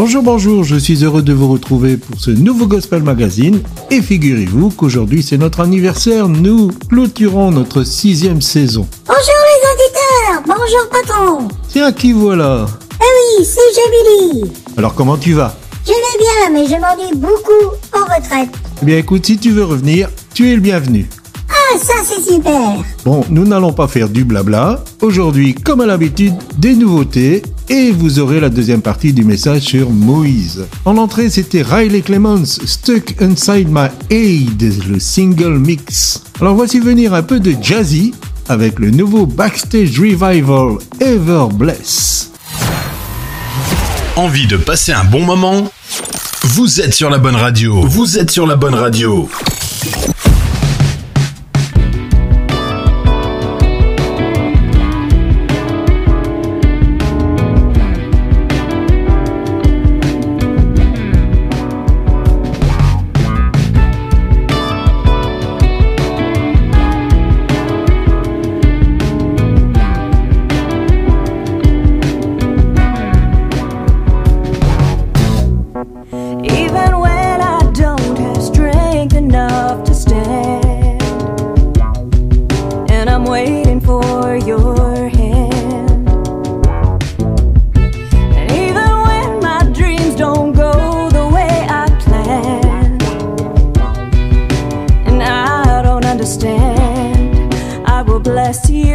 Bonjour, bonjour, je suis heureux de vous retrouver pour ce nouveau Gospel Magazine. Et figurez-vous qu'aujourd'hui c'est notre anniversaire, nous clôturons notre sixième saison. Bonjour les auditeurs, bonjour patron. Tiens, qui voilà? Eh oui, c'est Jamili. Alors comment tu vas? Je vais bien, mais je m'ennuie beaucoup en retraite. Eh bien écoute, si tu veux revenir, tu es le bienvenu. Ça c'est super. Bon, nous n'allons pas faire du blabla. Aujourd'hui, comme à l'habitude, des nouveautés et vous aurez la deuxième partie du message sur Moïse. En entrée, c'était Riley Clements, Stuck Inside My Aid, le single mix. Alors voici venir un peu de jazzy avec le nouveau Backstage Revival Ever Bless. Envie de passer un bon moment? Vous êtes sur la bonne radio. Vous êtes sur la bonne radio. bless you.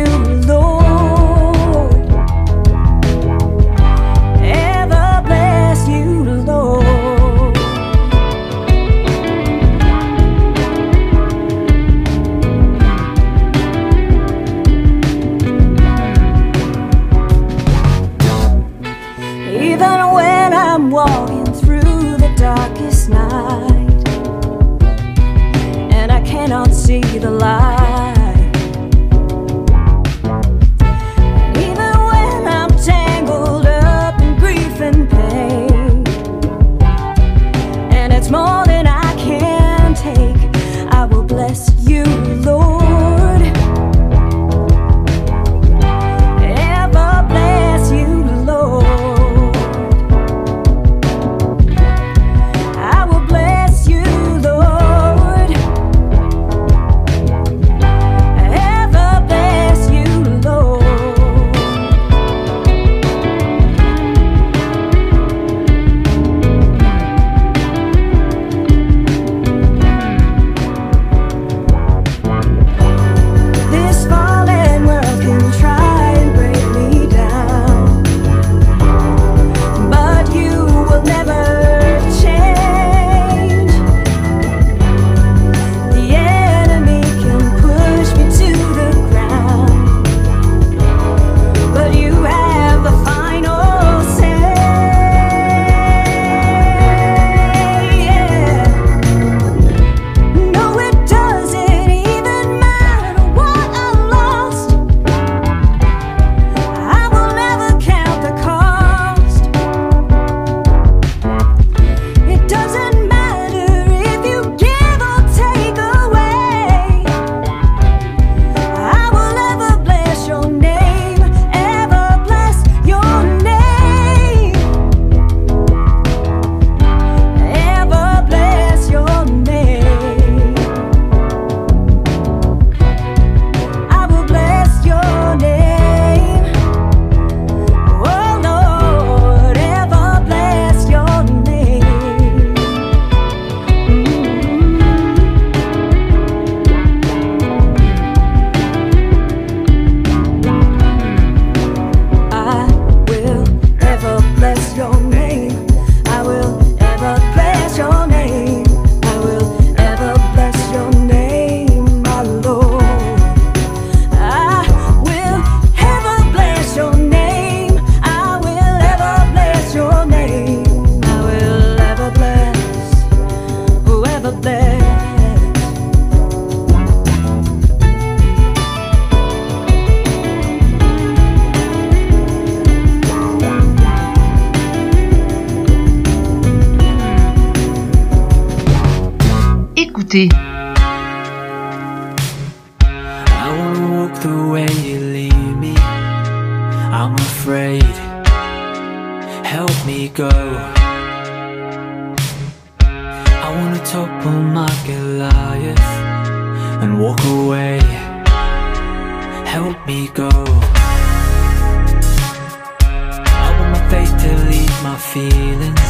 feelings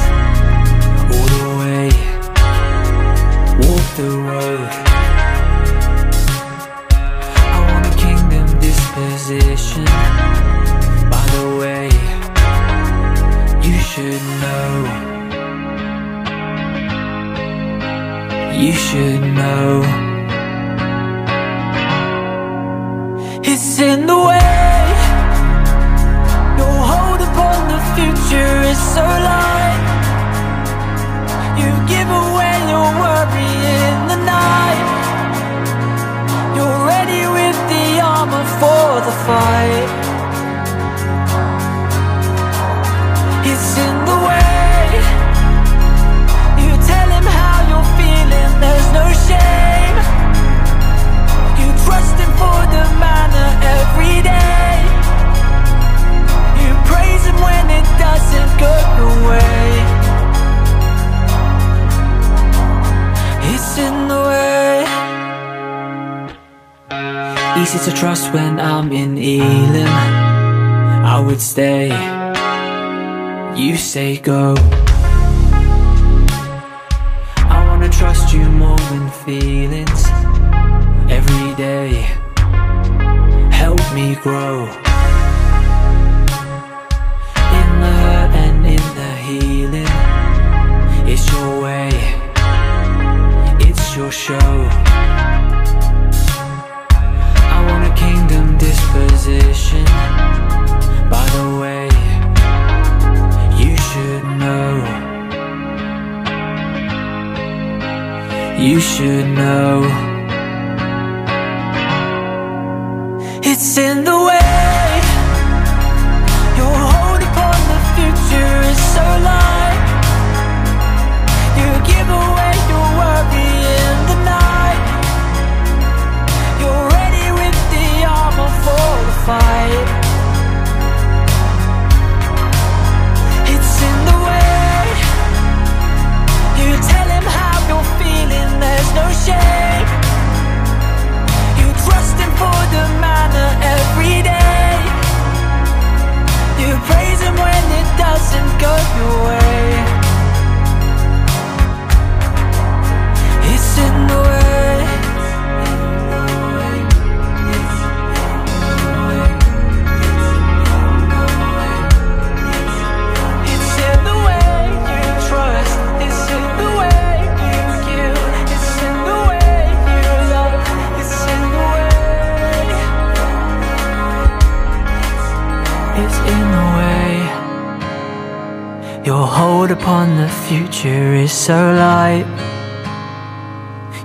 all the way. Walk the road. I want a kingdom disposition. By the way, you should know. You should know. say go siendo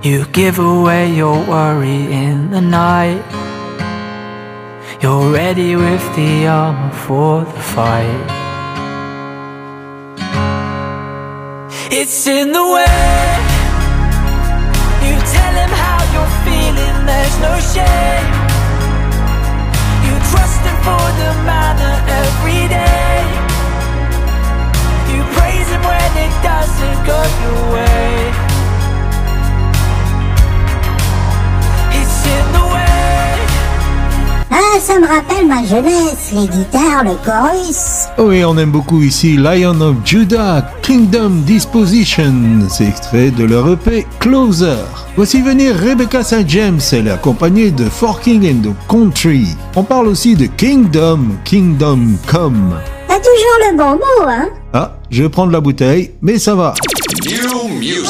You give away your worry in the night. You're ready with the armor for the fight. It's in the way. You tell him how you're feeling, there's no shame. You trust him for the manner every day. You praise him when it doesn't go your way. Ah, ça me rappelle ma jeunesse, les guitares, le chorus. Oui, on aime beaucoup ici Lion of Judah, Kingdom Disposition. C'est extrait de leur EP Closer. Voici venir Rebecca St. James, elle est accompagnée de Forking and the Country. On parle aussi de Kingdom, Kingdom Come. Pas toujours le bon mot, hein Ah, je vais prendre la bouteille, mais ça va. New music.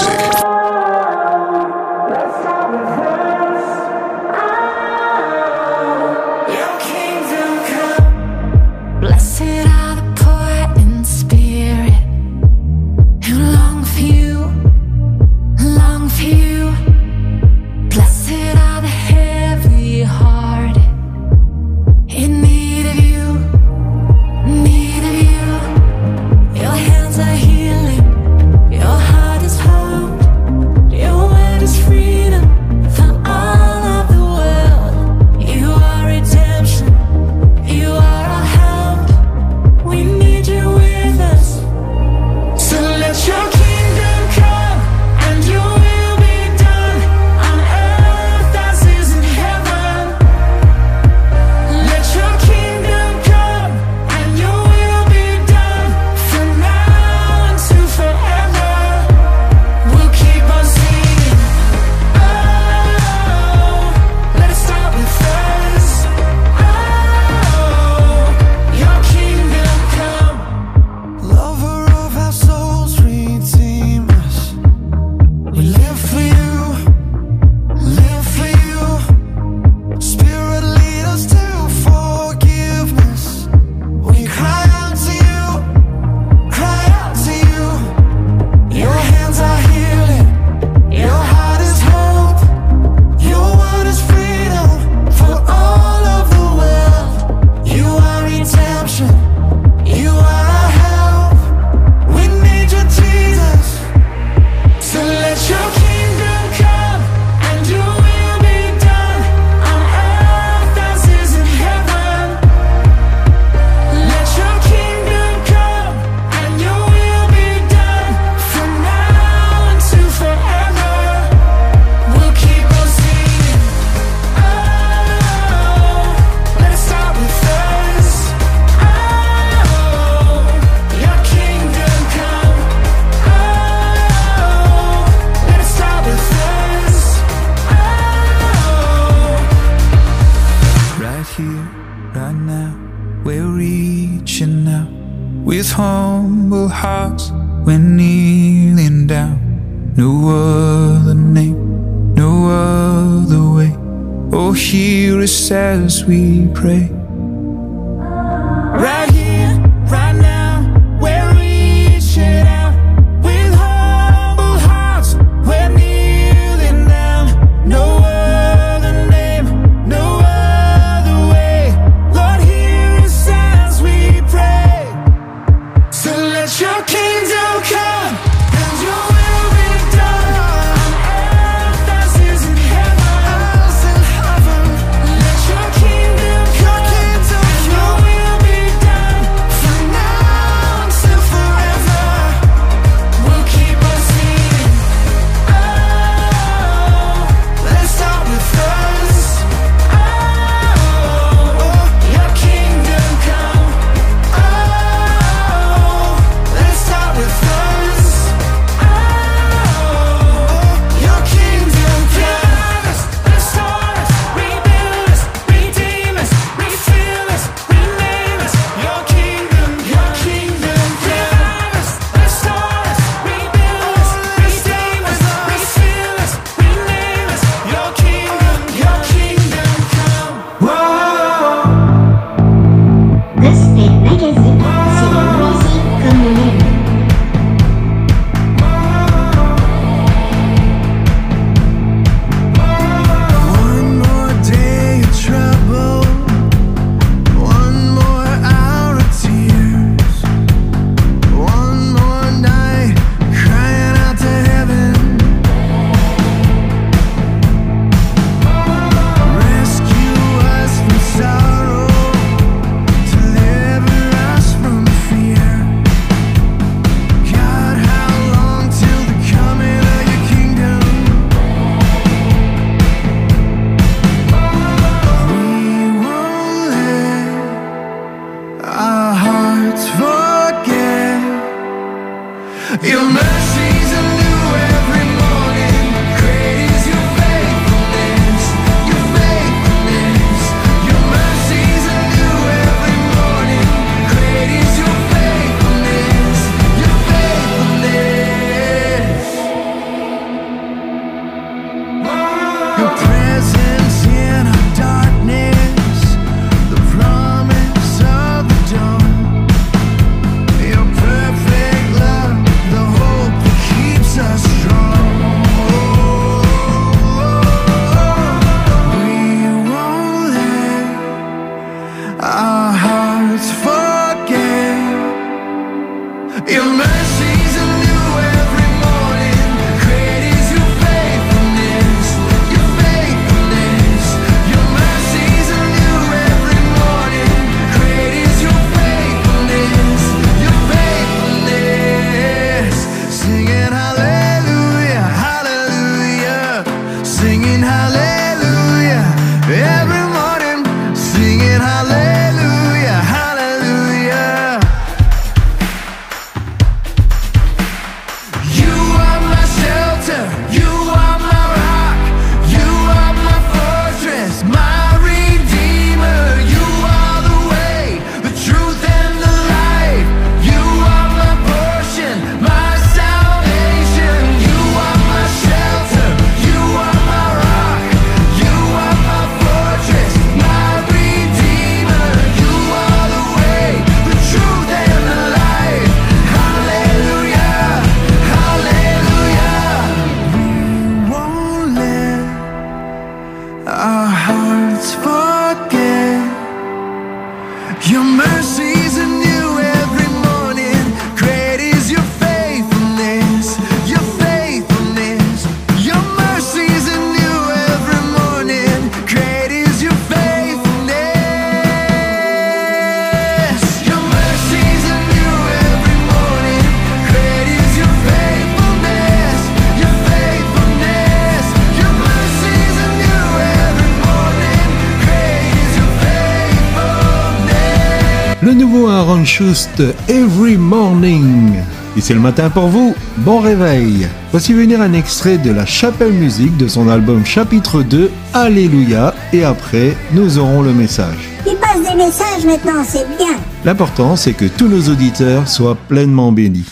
Le nouveau Aaron Schust, Every Morning. Et c'est le matin pour vous, bon réveil. Voici venir un extrait de la Chapelle Musique de son album chapitre 2, Alléluia. Et après, nous aurons le message. Il passe des messages maintenant, c'est bien. L'important, c'est que tous nos auditeurs soient pleinement bénis.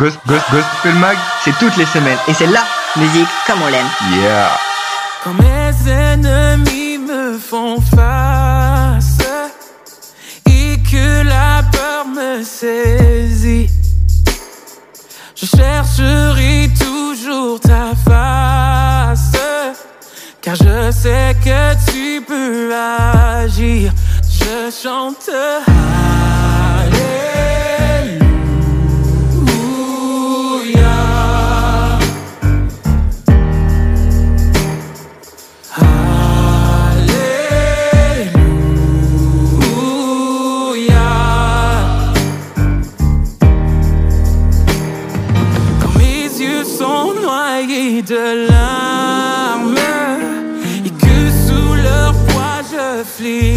Ghost, Ghost, Gospel Mag, c'est toutes les semaines. Et c'est la musique comme on l'aime. Yeah. Quand mes ennemis me font face et que la peur me saisit, je chercherai toujours ta face, car je sais que tu peux agir. Je chante. De larmes et que sous leur poids je fléchis,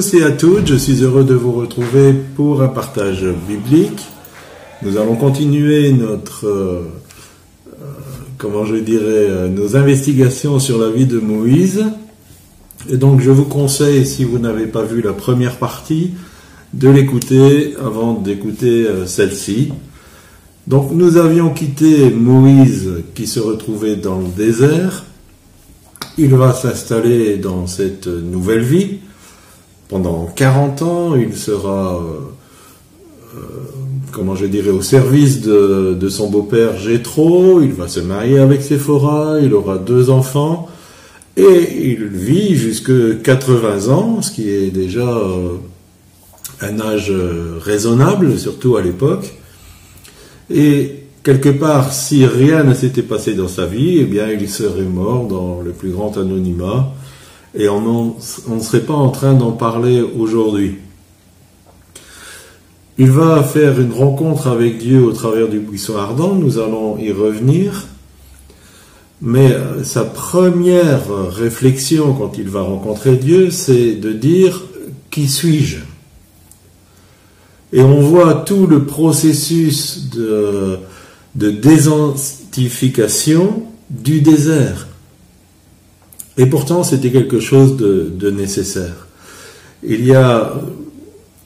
tous et à toutes, je suis heureux de vous retrouver pour un partage biblique. Nous allons continuer notre, euh, euh, comment je dirais, euh, nos investigations sur la vie de Moïse. Et donc je vous conseille, si vous n'avez pas vu la première partie, de l'écouter avant d'écouter celle-ci. Donc nous avions quitté Moïse qui se retrouvait dans le désert. Il va s'installer dans cette nouvelle vie. Pendant 40 ans, il sera, euh, euh, comment je dirais, au service de, son beau-père Jéthro. Il va se marier avec Séphora. Il aura deux enfants. Et il vit jusque 80 ans, ce qui est déjà euh, un âge raisonnable, surtout à l'époque. Et quelque part, si rien ne s'était passé dans sa vie, eh bien, il serait mort dans le plus grand anonymat et on ne serait pas en train d'en parler aujourd'hui. Il va faire une rencontre avec Dieu au travers du buisson ardent, nous allons y revenir. Mais euh, sa première réflexion quand il va rencontrer Dieu, c'est de dire Qui suis-je? Et on voit tout le processus de, de désidentification du désert. Et pourtant, c'était quelque chose de, nécessaire. Il y a,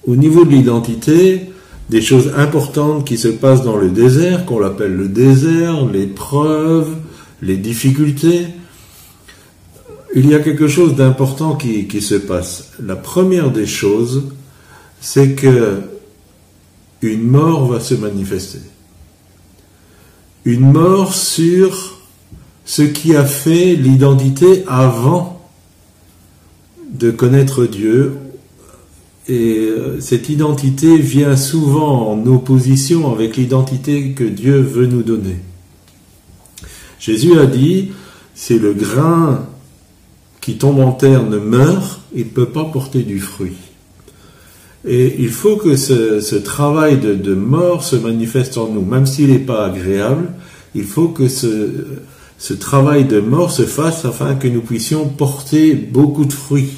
au niveau de l'identité, des choses importantes qui se passent dans le désert, qu'on l'appelle le désert, l'épreuve, les difficultés. Il y a quelque chose d'important qui, qui se passe. La première des choses, c'est que une mort va se manifester. Une mort sur ce qui a fait l'identité avant de connaître Dieu. Et euh, cette identité vient souvent en opposition avec l'identité que Dieu veut nous donner. Jésus a dit, si le grain qui tombe en terre ne meurt, il ne peut pas porter du fruit. Et il faut que ce, ce travail de, de mort se manifeste en nous, même s'il n'est pas agréable, il faut que ce, ce travail de mort se fasse afin que nous puissions porter beaucoup de fruits.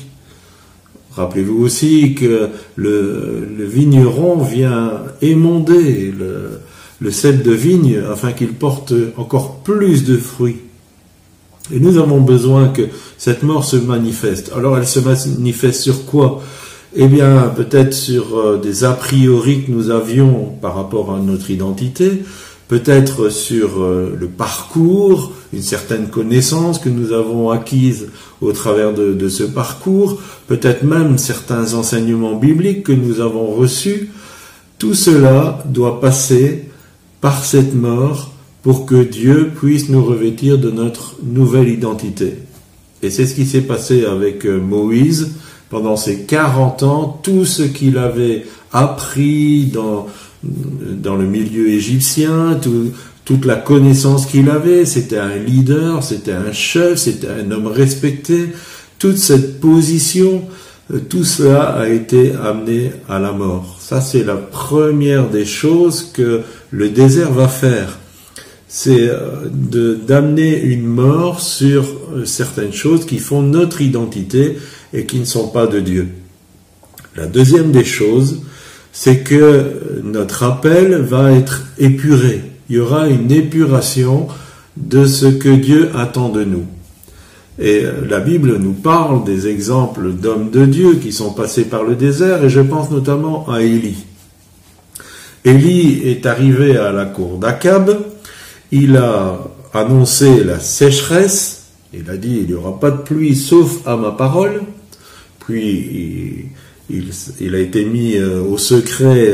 Rappelez-vous aussi que le, vigneron vient émonder le, le de vigne afin qu'il porte encore plus de fruits. Et nous avons besoin que cette mort se manifeste. Alors elle se manifeste sur quoi? Eh bien, peut-être sur euh, des a priori que nous avions par rapport à notre identité, peut-être sur euh, le parcours, une certaine connaissance que nous avons acquise au travers de, ce parcours, peut-être même certains enseignements bibliques que nous avons reçus. Tout cela doit passer par cette mort pour que Dieu puisse nous revêtir de notre nouvelle identité. Et c'est ce qui s'est passé avec euh, Moïse pendant ces 40 ans, tout ce qu'il avait appris dans, dans le milieu égyptien, tout- toute la connaissance qu'il avait, c'était un leader, c'était un chef, c'était un homme respecté, toute cette position, euh, tout cela a été amené à la mort. Ça, c'est la première des choses que le désert va faire. C'est euh, d'amener une mort sur euh, certaines choses qui font notre identité et qui ne sont pas de Dieu. La deuxième des choses, c'est que notre appel va être épuré. Il y aura une épuration de ce que Dieu attend de nous. Et euh, la Bible nous parle des exemples d'hommes de Dieu qui sont passés par le désert, et je pense notamment à Élie. Élie est arrivé à la cour d'Akab, il a annoncé la sécheresse, il a dit il n'y aura pas de pluie sauf à ma parole, puis il, il- a été mis euh, au secret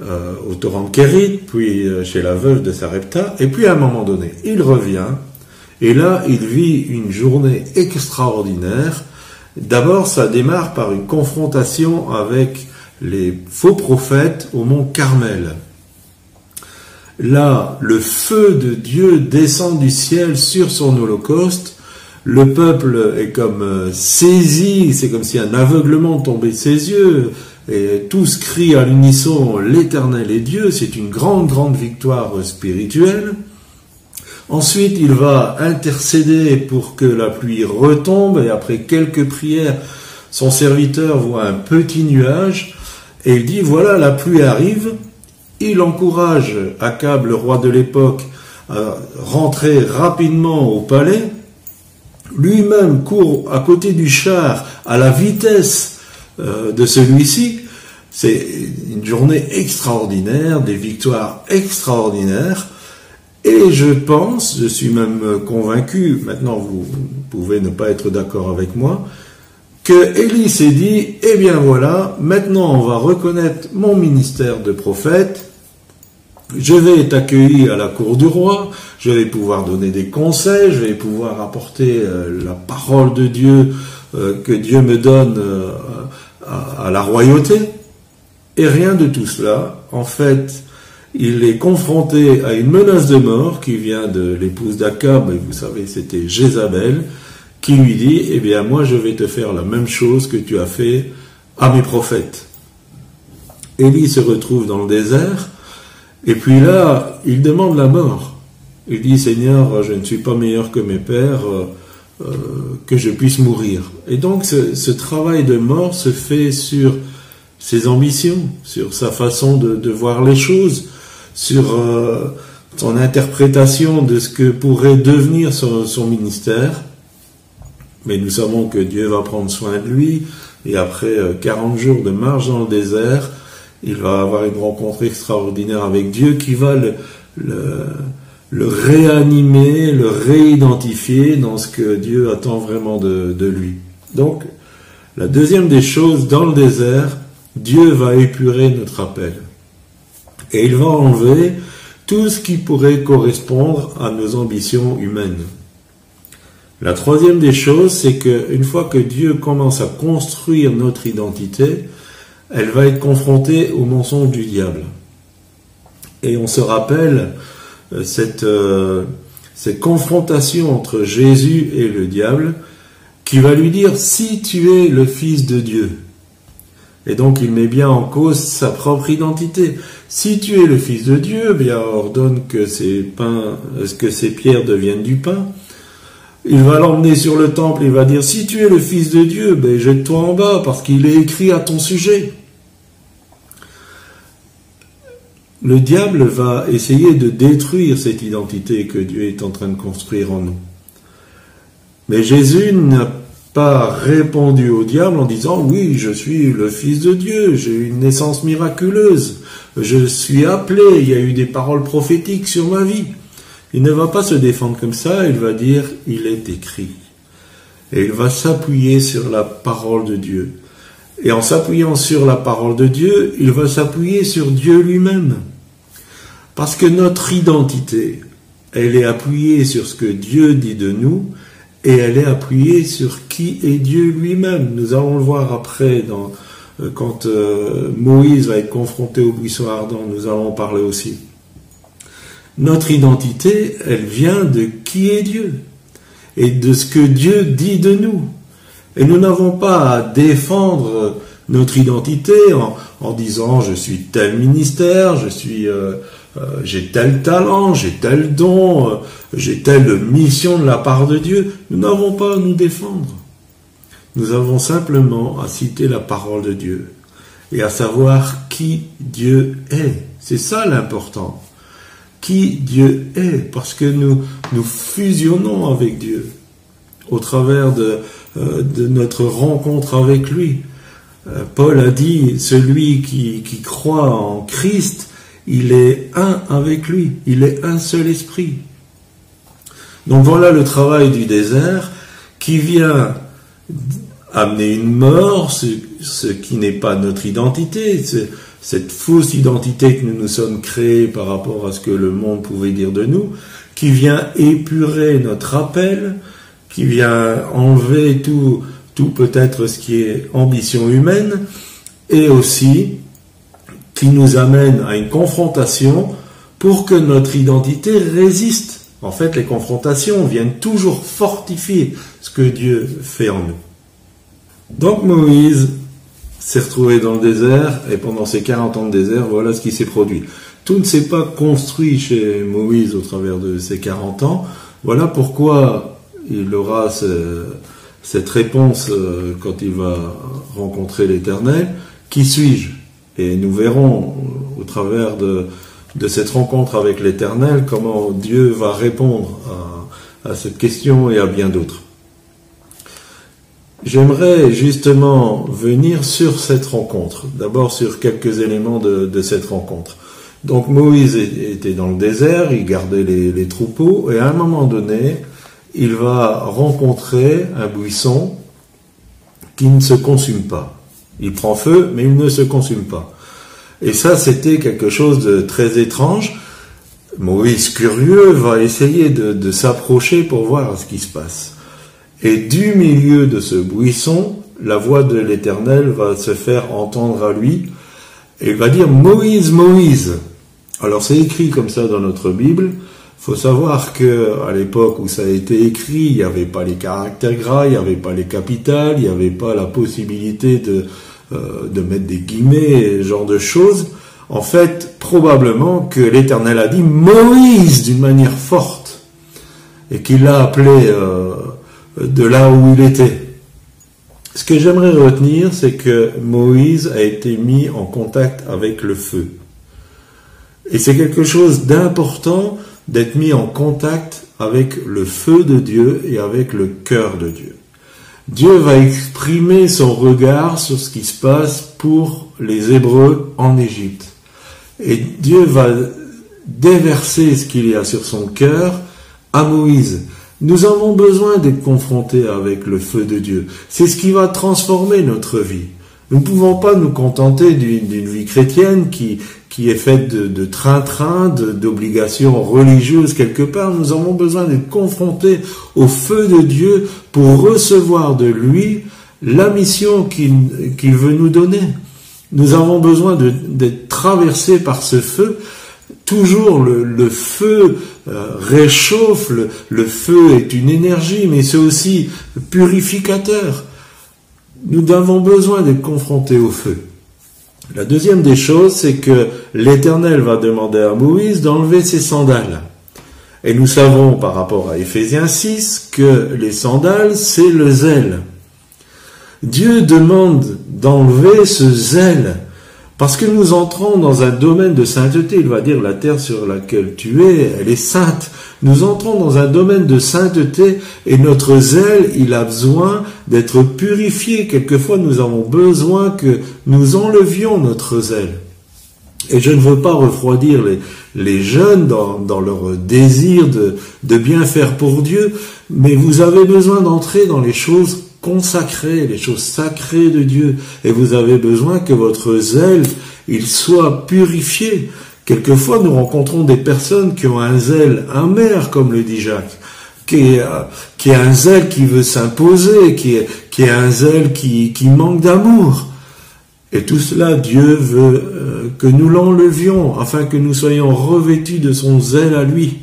euh, au torrent de Kérit, puis euh, chez la veuve de Sarepta, et puis à un moment donné, il revient, et là, il vit une journée extraordinaire. D'abord, ça démarre par une confrontation avec les faux prophètes au mont Carmel. Là, le feu de Dieu descend du ciel sur son holocauste. Le peuple est comme euh, saisi, c'est comme si un aveuglement tombait de ses yeux. Et tous crient à l'unisson L'Éternel est Dieu. C'est une grande, grande victoire spirituelle. Ensuite, il va intercéder pour que la pluie retombe et après quelques prières, son serviteur voit un petit nuage et il dit voilà, la pluie arrive. Il encourage Akab, le roi de l'époque, à rentrer rapidement au palais. Lui-même court à côté du char à la vitesse euh, de celui-ci. C'est une journée extraordinaire, des victoires extraordinaires. Et je pense, je suis même convaincu, maintenant vous pouvez ne pas être d'accord avec moi, que Élie s'est dit, eh bien voilà, maintenant on va reconnaître mon ministère de prophète, je vais être accueilli à la cour du roi, je vais pouvoir donner des conseils, je vais pouvoir apporter euh, la parole de Dieu euh, que Dieu me donne euh, à, à la royauté. Et rien de tout cela. En fait, il est confronté à une menace de mort qui vient de l'épouse d'Akab, et vous savez, c'était Jézabel, qui lui dit, eh bien, moi, je vais te faire la même chose que tu as fait à mes prophètes. Élie se retrouve dans le désert, et puis là, il demande la mort. Il dit, Seigneur, je ne suis pas meilleur que mes pères, euh, euh, que je puisse mourir. Et donc, ce, ce travail de mort se fait sur ses ambitions, sur sa façon de, de voir les choses, sur euh, son interprétation de ce que pourrait devenir son, son ministère. Mais nous savons que Dieu va prendre soin de lui, et après euh, 40 jours de marche dans le désert, il va avoir une rencontre extraordinaire avec Dieu qui va le, le, le réanimer, le réidentifier dans ce que Dieu attend vraiment de, de lui. Donc, la deuxième des choses, dans le désert, Dieu va épurer notre appel. Et il va enlever tout ce qui pourrait correspondre à nos ambitions humaines. La troisième des choses, c'est que une fois que Dieu commence à construire notre identité, elle va être confrontée au mensonge du diable. Et on se rappelle euh, euh, cette confrontation entre Jésus et le diable qui va lui dire si tu es le fils de Dieu. Et donc il met bien en cause sa propre identité. Si tu es le fils de Dieu, bien ordonne que ces pains, que ces pierres deviennent du pain. Il va l'emmener sur le temple, il va dire si tu es le fils de Dieu, ben jette-toi en bas parce qu'il est écrit à ton sujet. Le diable va essayer de détruire cette identité que Dieu est en train de construire en nous. Mais Jésus n'a pas répondu au diable en disant oui, je suis le fils de Dieu, j'ai une naissance miraculeuse, je suis appelé, il y a eu des paroles prophétiques sur ma vie. Il ne va pas se défendre comme ça, il va dire il est écrit. Et il va s'appuyer sur la parole de Dieu. Et en s'appuyant sur la parole de Dieu, il va s'appuyer sur Dieu lui-même. Parce que notre identité, elle est appuyée sur ce que Dieu dit de nous, et elle est appuyée sur qui est Dieu lui-même. Nous allons le voir après euh, quand euh, Moïse va être confronté au buisson ardent, nous allons en parler aussi. Notre identité, elle vient de qui est Dieu et de ce que Dieu dit de nous. Et nous n'avons pas à défendre notre identité en, en disant je suis tel ministère, je suis euh, euh, j'ai tel talent, j'ai tel don, euh, j'ai telle mission de la part de Dieu. Nous n'avons pas à nous défendre. Nous avons simplement à citer la parole de Dieu et à savoir qui Dieu est. C'est ça l'important. Qui Dieu est, parce que nous nous fusionnons avec Dieu au travers de, euh, notre rencontre avec lui. Paul a dit, celui qui croit en Christ, il est un avec lui, il est un seul esprit. Donc voilà le travail du désert qui vient amener une mort, ce, qui n'est pas notre identité, cette fausse identité que nous nous sommes créés par rapport à ce que le monde pouvait dire de nous, qui vient épurer notre appel, qui vient enlever tout peut-être ce qui est ambition humaine, et aussi qui nous amène à une confrontation pour que notre identité résiste. En fait, les confrontations viennent toujours fortifier ce que Dieu fait en nous. Donc Moïse s'est retrouvé dans le désert, et pendant ces 40 ans de désert, voilà ce qui s'est produit. Tout ne s'est pas construit chez Moïse au travers de ces 40 ans. Voilà pourquoi il aura ce, cette réponse euh, quand il va rencontrer l'Éternel. Qui suis-je? Et nous verrons au travers de, cette rencontre avec l'Éternel comment Dieu va répondre à, cette question et à bien d'autres. J'aimerais justement venir sur cette rencontre, d'abord sur quelques éléments de, cette rencontre. Donc Moïse était dans le désert, il gardait les, troupeaux, et à un moment donné, il va rencontrer un buisson qui ne se consume pas. Il prend feu, mais il ne se consume pas. Et ça, c'était quelque chose de très étrange. Moïse, curieux, va essayer de, s'approcher pour voir ce qui se passe. Et du milieu de ce buisson, la voix de l'Éternel va se faire entendre à lui, et il va dire Moïse, Moïse. Alors c'est écrit comme ça dans notre Bible. faut savoir que à l'époque où ça a été écrit, il n'y avait pas les caractères gras, il n'y avait pas les capitales, il n'y avait pas la possibilité de, euh, de mettre des guillemets, genre de choses. En fait, probablement que l'Éternel a dit Moïse d'une manière forte et qu'il l'a appelé euh, de là où il était. Ce que j'aimerais retenir, c'est que Moïse a été mis en contact avec le feu. Et c'est quelque chose d'important d'être mis en contact avec le feu de Dieu et avec le cœur de Dieu. Dieu va exprimer son regard sur ce qui se passe pour les Hébreux en Égypte. Et Dieu va déverser ce qu'il y a sur son cœur à Moïse. Nous avons besoin d'être confrontés avec le feu de Dieu. C'est ce qui va transformer notre vie. Nous ne pouvons pas nous contenter d'une vie chrétienne qui, qui est faite de train-train, d'obligations religieuses quelque part. Nous avons besoin d'être confrontés au feu de Dieu pour recevoir de lui la mission qu'il veut nous donner. Nous avons besoin d'être traversés par ce feu. Toujours le, le feu euh, réchauffe, le, le feu est une énergie, mais c'est aussi purificateur. Nous avons besoin d'être confrontés au feu. La deuxième des choses, c'est que l'Éternel va demander à Moïse d'enlever ses sandales. Et nous savons par rapport à Éphésiens 6 que les sandales, c'est le zèle. Dieu demande d'enlever ce zèle parce que nous entrons dans un domaine de sainteté. Il va dire la terre sur laquelle tu es, elle est sainte. Nous entrons dans un domaine de sainteté et notre zèle, il a besoin d'être purifié. Quelquefois, nous avons besoin que nous enlevions notre zèle. Et je ne veux pas refroidir les, jeunes dans, dans leur désir de, de bien faire pour Dieu, mais vous avez besoin d'entrer dans les choses consacrées, les choses sacrées de Dieu, et vous avez besoin que votre zèle, il soit purifié. Quelquefois, nous rencontrons des personnes qui ont un zèle amer, comme le dit Jacques, qui est, euh, qui est un zèle qui veut s'imposer, qui est, un zèle qui, qui manque d'amour. Et tout cela, Dieu veut euh, que nous l'enlevions afin que nous soyons revêtus de son zèle à lui.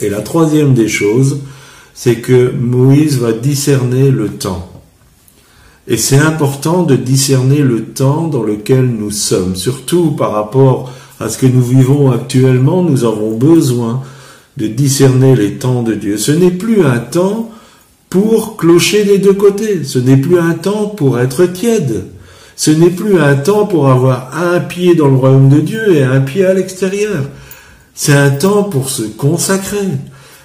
Et la troisième des choses, c'est que Moïse va discerner le temps. Et c'est important de discerner le temps dans lequel nous sommes, surtout par rapport à ce que nous vivons actuellement, nous avons besoin de discerner les temps de Dieu. Ce n'est plus un temps pour clocher des deux côtés, ce n'est plus un temps pour être tiède, ce n'est plus un temps pour avoir un pied dans le royaume de Dieu et un pied à l'extérieur. C'est un temps pour se consacrer.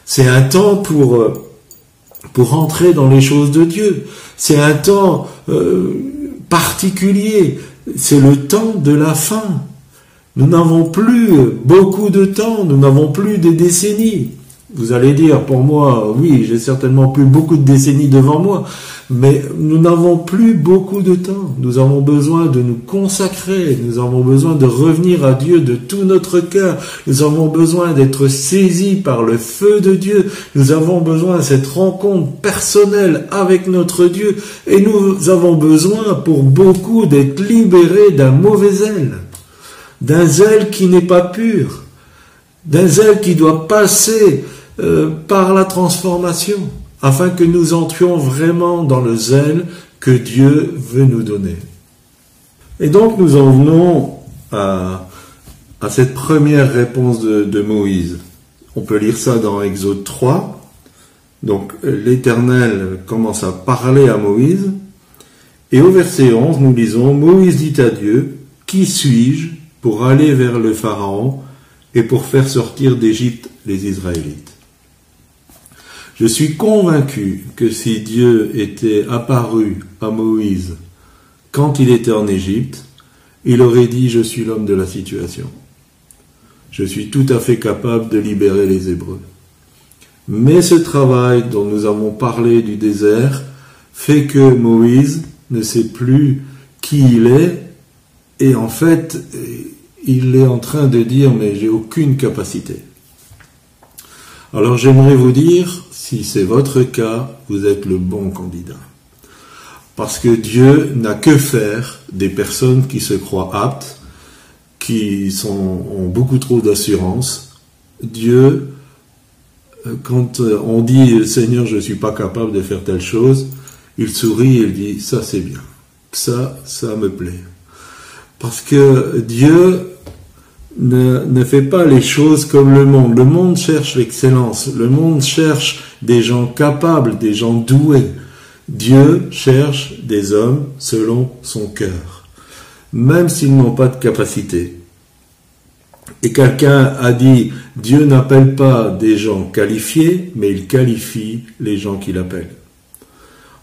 C'est un temps pour, euh, pour entrer dans les choses de Dieu. C'est un temps euh, particulier. C'est le temps de la fin. Nous n'avons plus beaucoup de temps. Nous n'avons plus des décennies. Vous allez dire, pour moi, oui, j'ai certainement plus beaucoup de décennies devant moi, mais nous n'avons plus beaucoup de temps. Nous avons besoin de nous consacrer, nous avons besoin de revenir à Dieu de tout notre cœur, nous avons besoin d'être saisis par le feu de Dieu, nous avons besoin de cette rencontre personnelle avec notre Dieu, et nous avons besoin pour beaucoup d'être libérés d'un mauvais zèle, d'un zèle qui n'est pas pur, d'un zèle qui doit passer euh, par la transformation, afin que nous entrions vraiment dans le zèle que Dieu veut nous donner. Et donc nous en venons à, cette première réponse de, de Moïse. On peut lire ça dans Exode 3. Donc l'Éternel commence à parler à Moïse. Et au verset 11, nous lisons, Moïse dit à Dieu, Qui suis-je? Pour aller vers le Pharaon et pour faire sortir d'Égypte les Israélites Je suis convaincu que si Dieu était apparu à Moïse quand il était en Égypte, il aurait dit Je suis l'homme de la situation. Je suis tout à fait capable de libérer les Hébreux. Mais ce travail dont nous avons parlé du désert fait que Moïse ne sait plus qui il est et en fait il est en train de dire mais j'ai aucune capacité. Alors j'aimerais vous dire, si c'est votre cas, vous êtes le bon candidat. Parce que Dieu n'a que faire des personnes qui se croient aptes, qui sont, ont beaucoup trop d'assurance. Dieu, euh, quand euh, on dit Seigneur, je ne suis pas capable de faire telle chose, il sourit et il dit ça c'est bien, ça, ça me plaît. Parce que Dieu ne, ne fait pas les choses comme le monde. Le monde cherche l'excellence, le monde cherche des gens capables, des gens doués. Dieu cherche des hommes selon son cœur, même s'ils n'ont pas de capacité. Et quelqu'un a dit, Dieu n'appelle pas des gens qualifiés, mais il qualifie les gens qu'il appelle.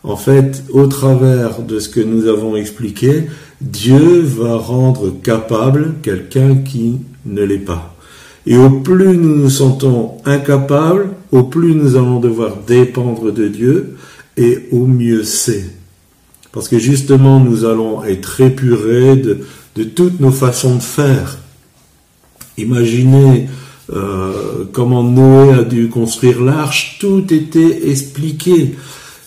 En fait, au travers de ce que nous avons expliqué, Dieu va rendre capable quelqu'un qui ne l'est pas. Et au plus nous nous sentons incapables, au plus nous allons devoir dépendre de Dieu, et au mieux c'est. Parce que justement, nous allons être épurés de, toutes nos façons de faire. Imaginez euh, comment Noé a dû construire l'arche, tout était expliqué.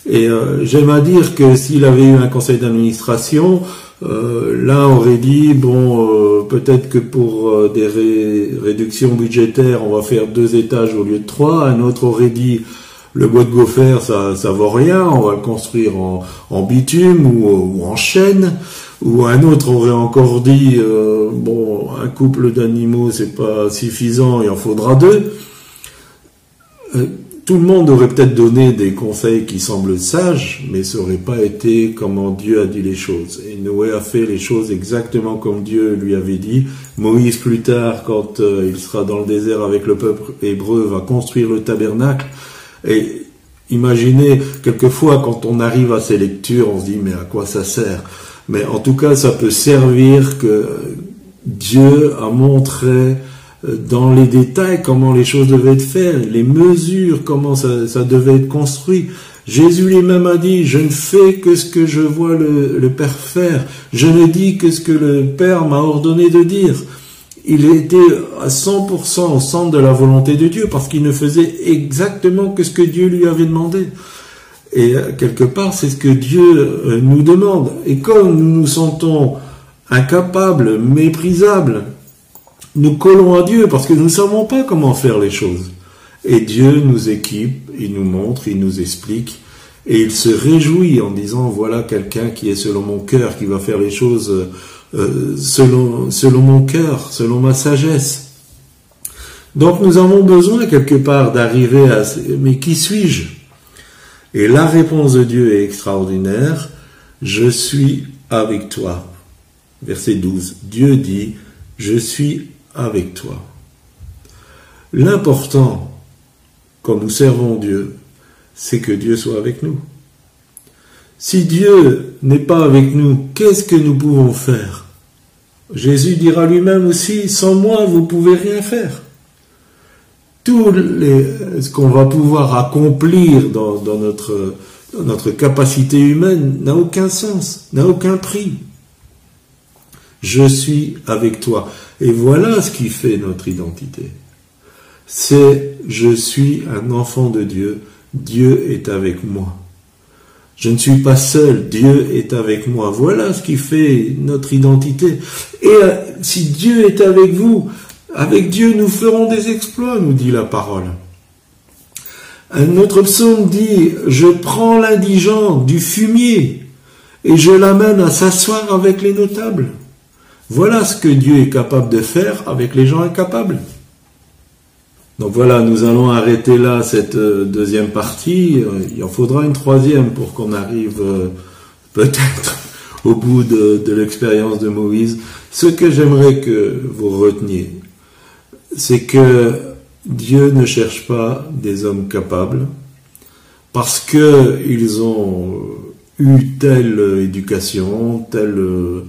Et euh, j'aime à dire que s'il avait eu un conseil d'administration, euh, l'un aurait dit bon, euh, peut-être que pour euh, des ré- réductions budgétaires, on va faire deux étages au lieu de trois. Un autre aurait dit le bois de gopher, ça, ça vaut rien, on va le construire en, bitume ou, ou en chêne. Ou un autre aurait encore dit euh, bon, un couple d'animaux, c'est pas suffisant, il en faudra deux. Tout le monde aurait peut-être donné des conseils qui semblent sages, mais ça n'aurait pas été comment Dieu a dit les choses. Et Noé a fait les choses exactement comme Dieu lui avait dit. Moïse, plus tard, quand euh, il sera dans le désert avec le peuple hébreu, va construire le tabernacle. Et imaginez, quelquefois, quand on arrive à ces lectures, on se dit, mais à quoi ça sert? Mais en tout cas, ça peut servir que Dieu a montré dans les détails comment les choses devaient être faites, les mesures, comment ça, ça devait être construit. Jésus lui-même a dit, je ne fais que ce que je vois le, le Père faire, je ne dis que ce que le Père m'a ordonné de dire. Il était à 100% au centre de la volonté de Dieu parce qu'il ne faisait exactement que ce que Dieu lui avait demandé. Et euh, quelque part, c'est ce que Dieu euh, nous demande. Et comme nous nous sentons incapables, méprisables, nous collons à Dieu parce que nous ne savons pas comment faire les choses. Et Dieu nous équipe, il nous montre, il nous explique, et il se réjouit en disant, voilà quelqu'un qui est selon mon cœur, qui va faire les choses euh, selon, mon cœur, selon ma sagesse. Donc nous avons besoin quelque part d'arriver à... Mais qui suis-je? Et la réponse de Dieu est extraordinaire. Je suis avec toi. Verset 12. Dieu dit, je suis avec toi. L'important, quand nous servons Dieu, c'est que Dieu soit avec nous. Si Dieu n'est pas avec nous, qu'est-ce que nous pouvons faire? Jésus dira lui-même aussi, sans moi, vous pouvez rien faire. Tout ce qu'on va pouvoir accomplir dans notre capacité humaine n'a aucun sens, n'a aucun prix. Je suis avec toi. Et voilà ce qui fait notre identité. C'est je suis un enfant de Dieu. Dieu est avec moi. Je ne suis pas seul, Dieu est avec moi. Voilà ce qui fait notre identité. Et euh, si Dieu est avec vous, avec Dieu nous ferons des exploits, nous dit la parole. Un autre psaume dit, je prends l'indigent du fumier et je l'amène à s'asseoir avec les notables. Voilà ce que Dieu est capable de faire avec les gens incapables. Donc voilà, nous allons arrêter là cette euh, deuxième partie. Euh, Il en faudra une troisième pour qu'on arrive euh, peut-être au bout de, l'expérience de Moïse. Ce que j'aimerais que vous reteniez, c'est que Dieu ne cherche pas des hommes capables parce que ils ont eu telle éducation, tel, euh,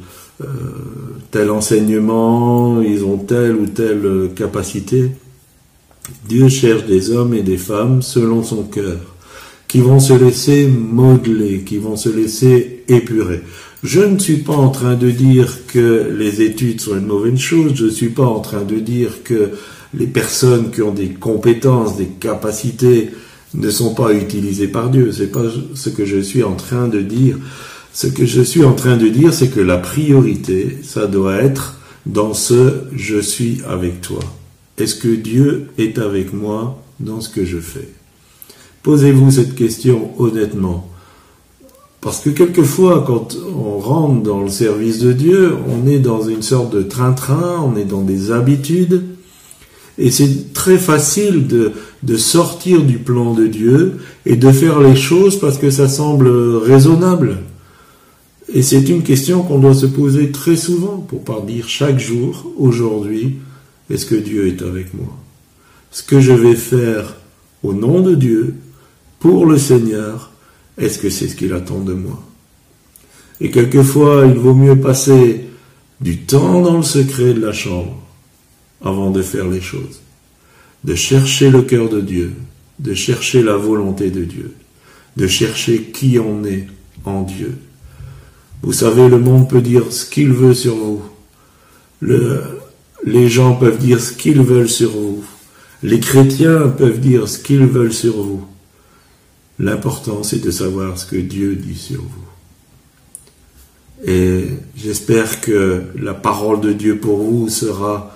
tel enseignement, ils ont telle ou telle capacité. Dieu cherche des hommes et des femmes selon son cœur, qui vont se laisser modeler, qui vont se laisser épurer. Je ne suis pas en train de dire que les études sont une mauvaise chose, je ne suis pas en train de dire que les personnes qui ont des compétences, des capacités ne sont pas utilisées par Dieu. C'est pas ce que je suis en train de dire. Ce que je suis en train de dire, c'est que la priorité, ça doit être dans ce je suis avec toi Est-ce que Dieu est avec moi dans ce que je fais? Posez-vous cette question honnêtement. Parce que quelquefois, quand on rentre dans le service de Dieu, on est dans une sorte de train-train, on est dans des habitudes, et c'est très facile de, de sortir du plan de Dieu et de faire les choses parce que ça semble raisonnable. Et c'est une question qu'on doit se poser très souvent, pour pas dire chaque jour, aujourd'hui, est-ce que Dieu est avec moi? Ce que je vais faire au nom de Dieu, pour le Seigneur, est-ce que c'est ce qu'il attend de moi? Et quelquefois, il vaut mieux passer du temps dans le secret de la chambre avant de faire les choses, de chercher le cœur de Dieu, de chercher la volonté de Dieu, de chercher qui on est en Dieu. Vous savez, le monde peut dire ce qu'il veut sur vous. Le- les gens peuvent dire ce qu'ils veulent sur vous. Les chrétiens peuvent dire ce qu'ils veulent sur vous. L'important, c'est de savoir ce que Dieu dit sur vous. Et j'espère que la parole de Dieu pour vous sera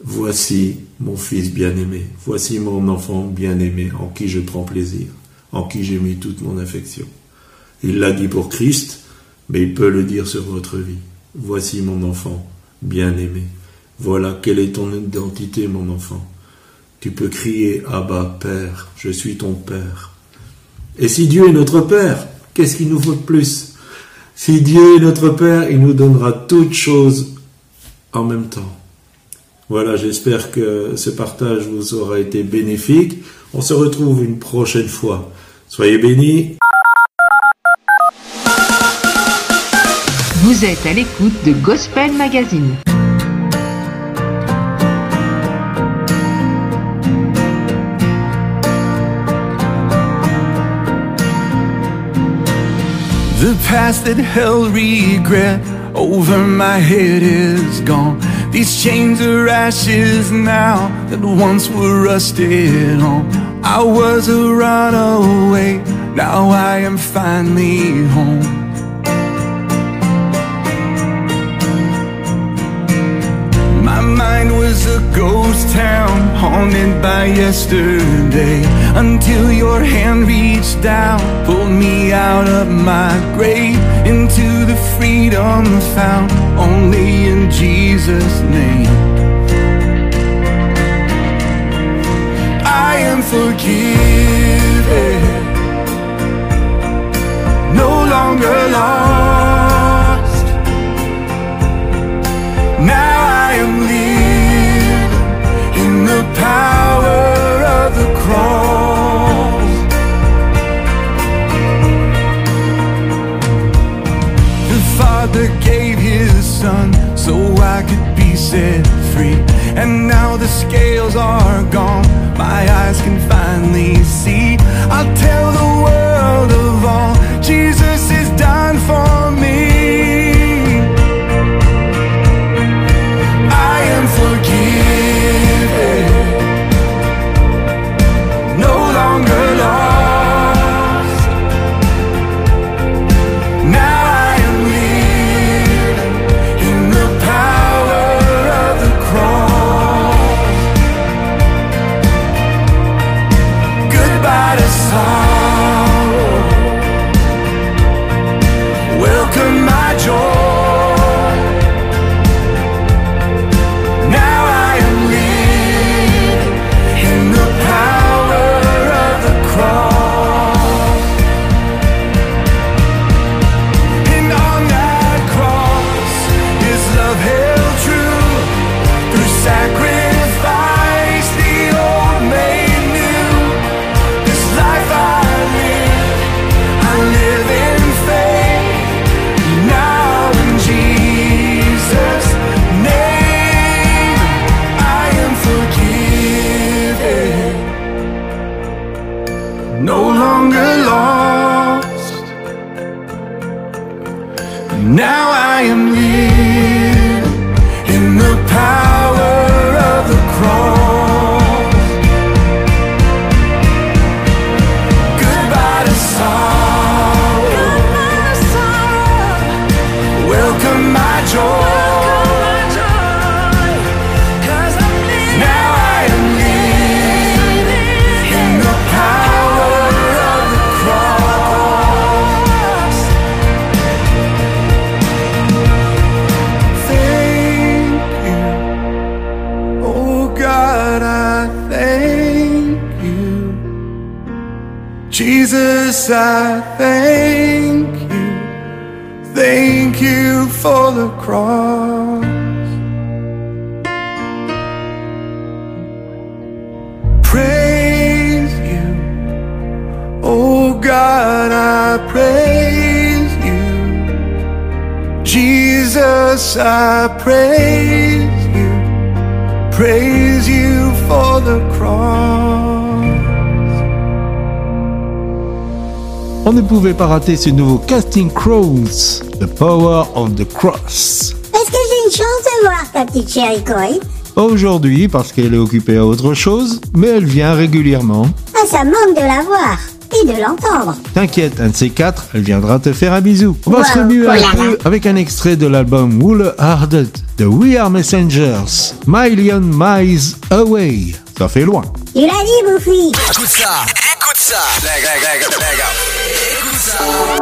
Voici mon fils bien-aimé, voici mon enfant bien-aimé en qui je prends plaisir, en qui j'ai mis toute mon affection. Il l'a dit pour Christ, mais il peut le dire sur votre vie. Voici mon enfant bien-aimé. Voilà quelle est ton identité, mon enfant. Tu peux crier Abba, Père, je suis ton Père. Et si Dieu est notre Père, qu'est-ce qu'il nous faut de plus? Si Dieu est notre Père, il nous donnera toutes choses en même temps. Voilà, j'espère que ce partage vous aura été bénéfique. On se retrouve une prochaine fois. Soyez bénis. Vous êtes à l'écoute de Gospel Magazine. The past that held regret over my head is gone. These chains are ashes now that once were rusted on. I was a runaway, now I am finally home. Ghost town haunted by yesterday until your hand reached down, pulled me out of my grave into the freedom found only in Jesus' name. I am forgiven, no longer lost. Now I am the power of the cross. The Father gave His Son so I could be set free. And now the scales are gone, my eyes can finally see. I'll tell the world of all Jesus has done for me. time Jesus, praise you, praise you for the cross. On ne pouvait pas rater ce nouveau Casting Crowns, The Power of the Cross. Est-ce que j'ai une chance de voir ta petite chérie Corey Aujourd'hui, parce qu'elle est occupée à autre chose, mais elle vient régulièrement. Ah, ça manque de la voir et de l'entendre. T'inquiète, un de ces quatre, elle viendra te faire un bisou. On va se remuer avec un extrait de l'album Wool Hearted de We Are Messengers, Million Miles Away. Ça fait loin. Il a dit, Bouffi Écoute ça Écoute ça Écoute ça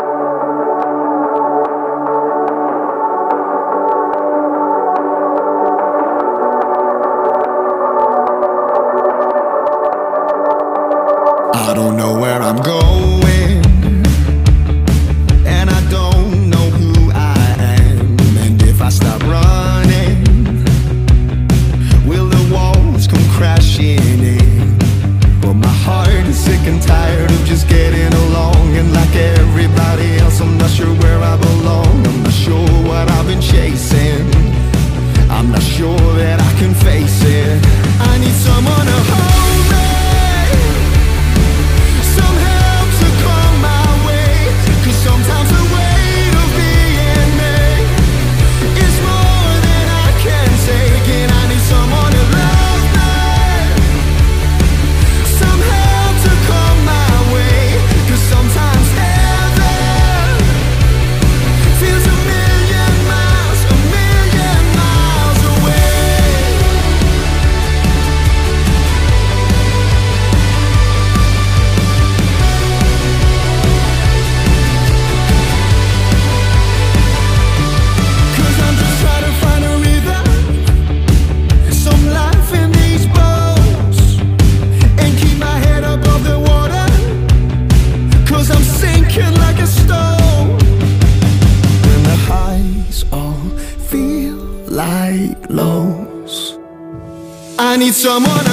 someone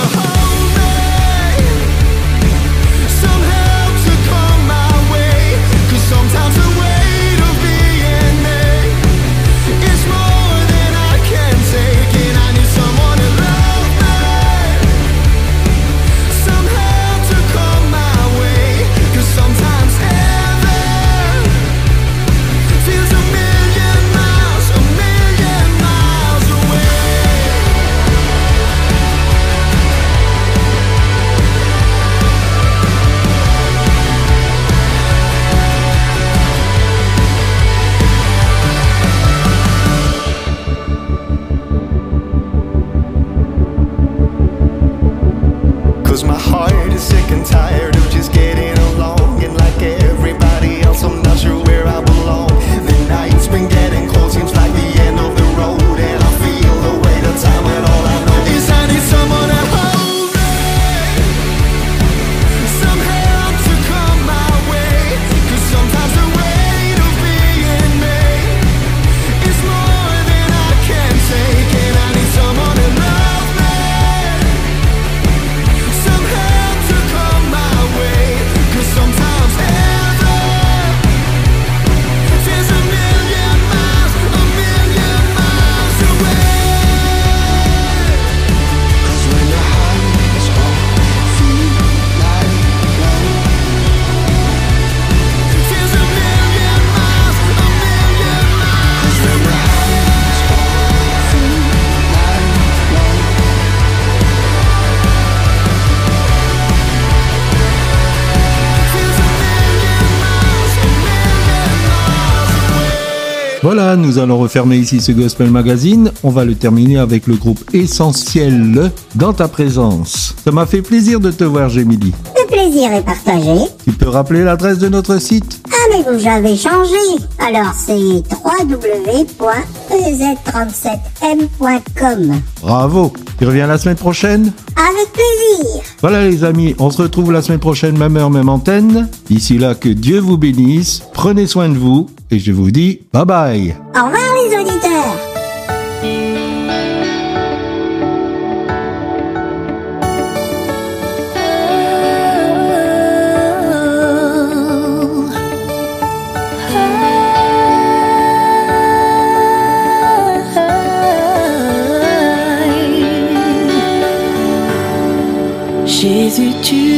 Voilà, nous allons refermer ici ce Gospel Magazine. On va le terminer avec le groupe Essentiel dans ta présence. Ça m'a fait plaisir de te voir, Gémili plaisir est partagé. Tu peux rappeler l'adresse de notre site? Ah mais vous avez changé. Alors c'est www.ez37m.com. Bravo. Tu reviens la semaine prochaine? Avec plaisir. Voilà les amis, on se retrouve la semaine prochaine, même heure, même antenne. D'ici là, que Dieu vous bénisse, prenez soin de vous et je vous dis bye bye. Au revoir les auditeurs. Jésus,